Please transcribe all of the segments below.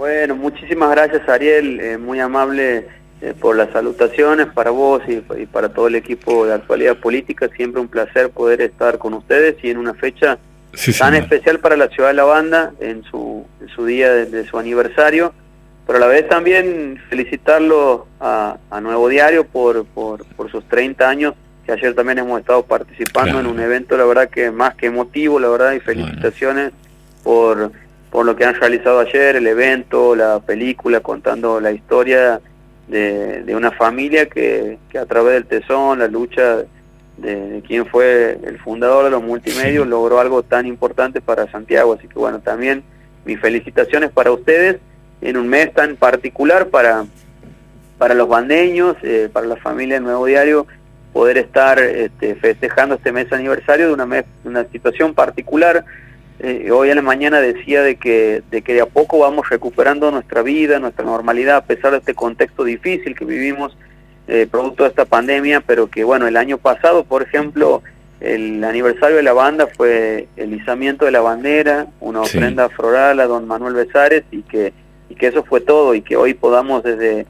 Bueno, muchísimas gracias Ariel, eh, muy amable eh, por las salutaciones para vos y, para todo el equipo de actualidad política, siempre un placer poder estar con ustedes y en una fecha tan especial para la ciudad de La Banda, en su, su día de, su aniversario, pero a la vez también felicitarlo a, Nuevo Diario por, por, por sus 30 años que ayer también hemos estado participando en un evento, la verdad que más que emotivo, la verdad, y felicitaciones por, por lo que han realizado ayer, el evento, la película, contando la historia de, de una familia que, que, a través del tesón, la lucha de, quien fue el fundador de los multimedios, logró algo tan importante para Santiago. Así que bueno, también mis felicitaciones para ustedes en un mes tan particular para, para los bandeños, eh, para la familia del Nuevo Diario, poder estar este, festejando este mes aniversario de una, una situación particular. Eh, hoy en la mañana decía de que, de que de a poco vamos recuperando nuestra vida, nuestra normalidad, a pesar de este contexto difícil que vivimos eh, producto de esta pandemia, pero que bueno, el año pasado, por ejemplo, el aniversario de la banda fue el izamiento de la bandera, una ofrenda floral a don Manuel Besares y que, y que eso fue todo y que hoy podamos desde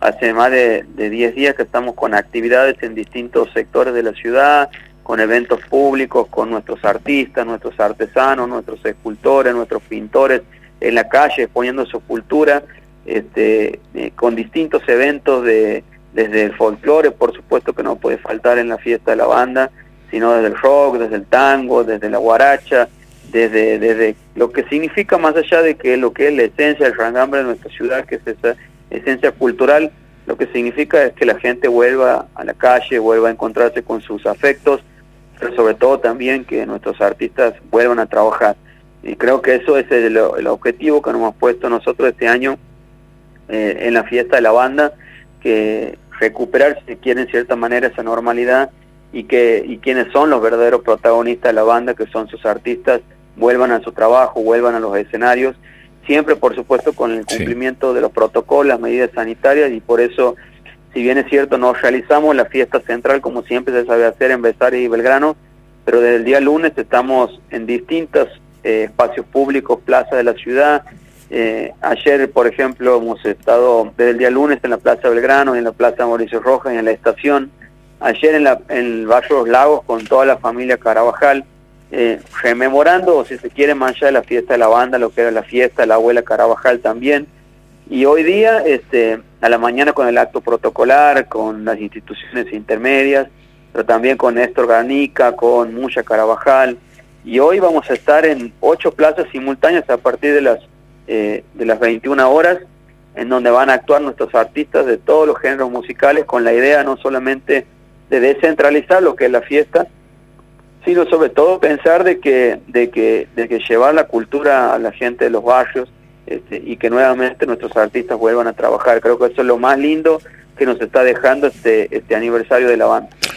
hace más de, 10 días que estamos con actividades en distintos sectores de la ciudad, con eventos públicos, con nuestros artistas, nuestros artesanos, nuestros escultores, nuestros pintores en la calle exponiendo su cultura, este, eh, con distintos eventos de, desde el folclore, por supuesto que no puede faltar en la fiesta de la banda, sino desde el rock, desde el tango, desde la guaracha, desde, desde lo que significa más allá de que lo que es la esencia del rangambre de nuestra ciudad, que es esa esencia cultural, lo que significa es que la gente vuelva a la calle, vuelva a encontrarse con sus afectos, pero sobre todo también que nuestros artistas vuelvan a trabajar. Y creo que eso es el, objetivo que nos hemos puesto nosotros este año eh, en la fiesta de la banda, que recuperar, si quieren, en cierta manera esa normalidad y que y quienes son los verdaderos protagonistas de la banda, que son sus artistas, vuelvan a su trabajo, vuelvan a los escenarios siempre por supuesto con el cumplimiento de los protocolos, las medidas sanitarias y por eso, si bien es cierto, no realizamos la fiesta central como siempre se sabe hacer en Besares y Belgrano, pero desde el día lunes estamos en distintos eh, espacios públicos, plazas de la ciudad. Eh, ayer, por ejemplo, hemos estado desde el día lunes en la Plaza Belgrano, en la Plaza Mauricio Rojas en la estación. Ayer en, la, en el barrio Los Lagos con toda la familia Carabajal eh, rememorando, o si se quiere, más allá de la fiesta de la banda, lo que era la fiesta de la abuela Carabajal también. Y hoy día, este, a la mañana con el acto protocolar, con las instituciones intermedias, pero también con Néstor Garnica, con Mucha Carabajal. Y hoy vamos a estar en ocho plazas simultáneas a partir de las, eh, de las 21 horas, en donde van a actuar nuestros artistas de todos los géneros musicales, con la idea no solamente de descentralizar lo que es la fiesta, sino sobre todo pensar de que, de que, de que llevar la cultura a la gente de los barrios este, y que nuevamente nuestros artistas vuelvan a trabajar. Creo que eso es lo más lindo que nos está dejando este, este aniversario de la banda.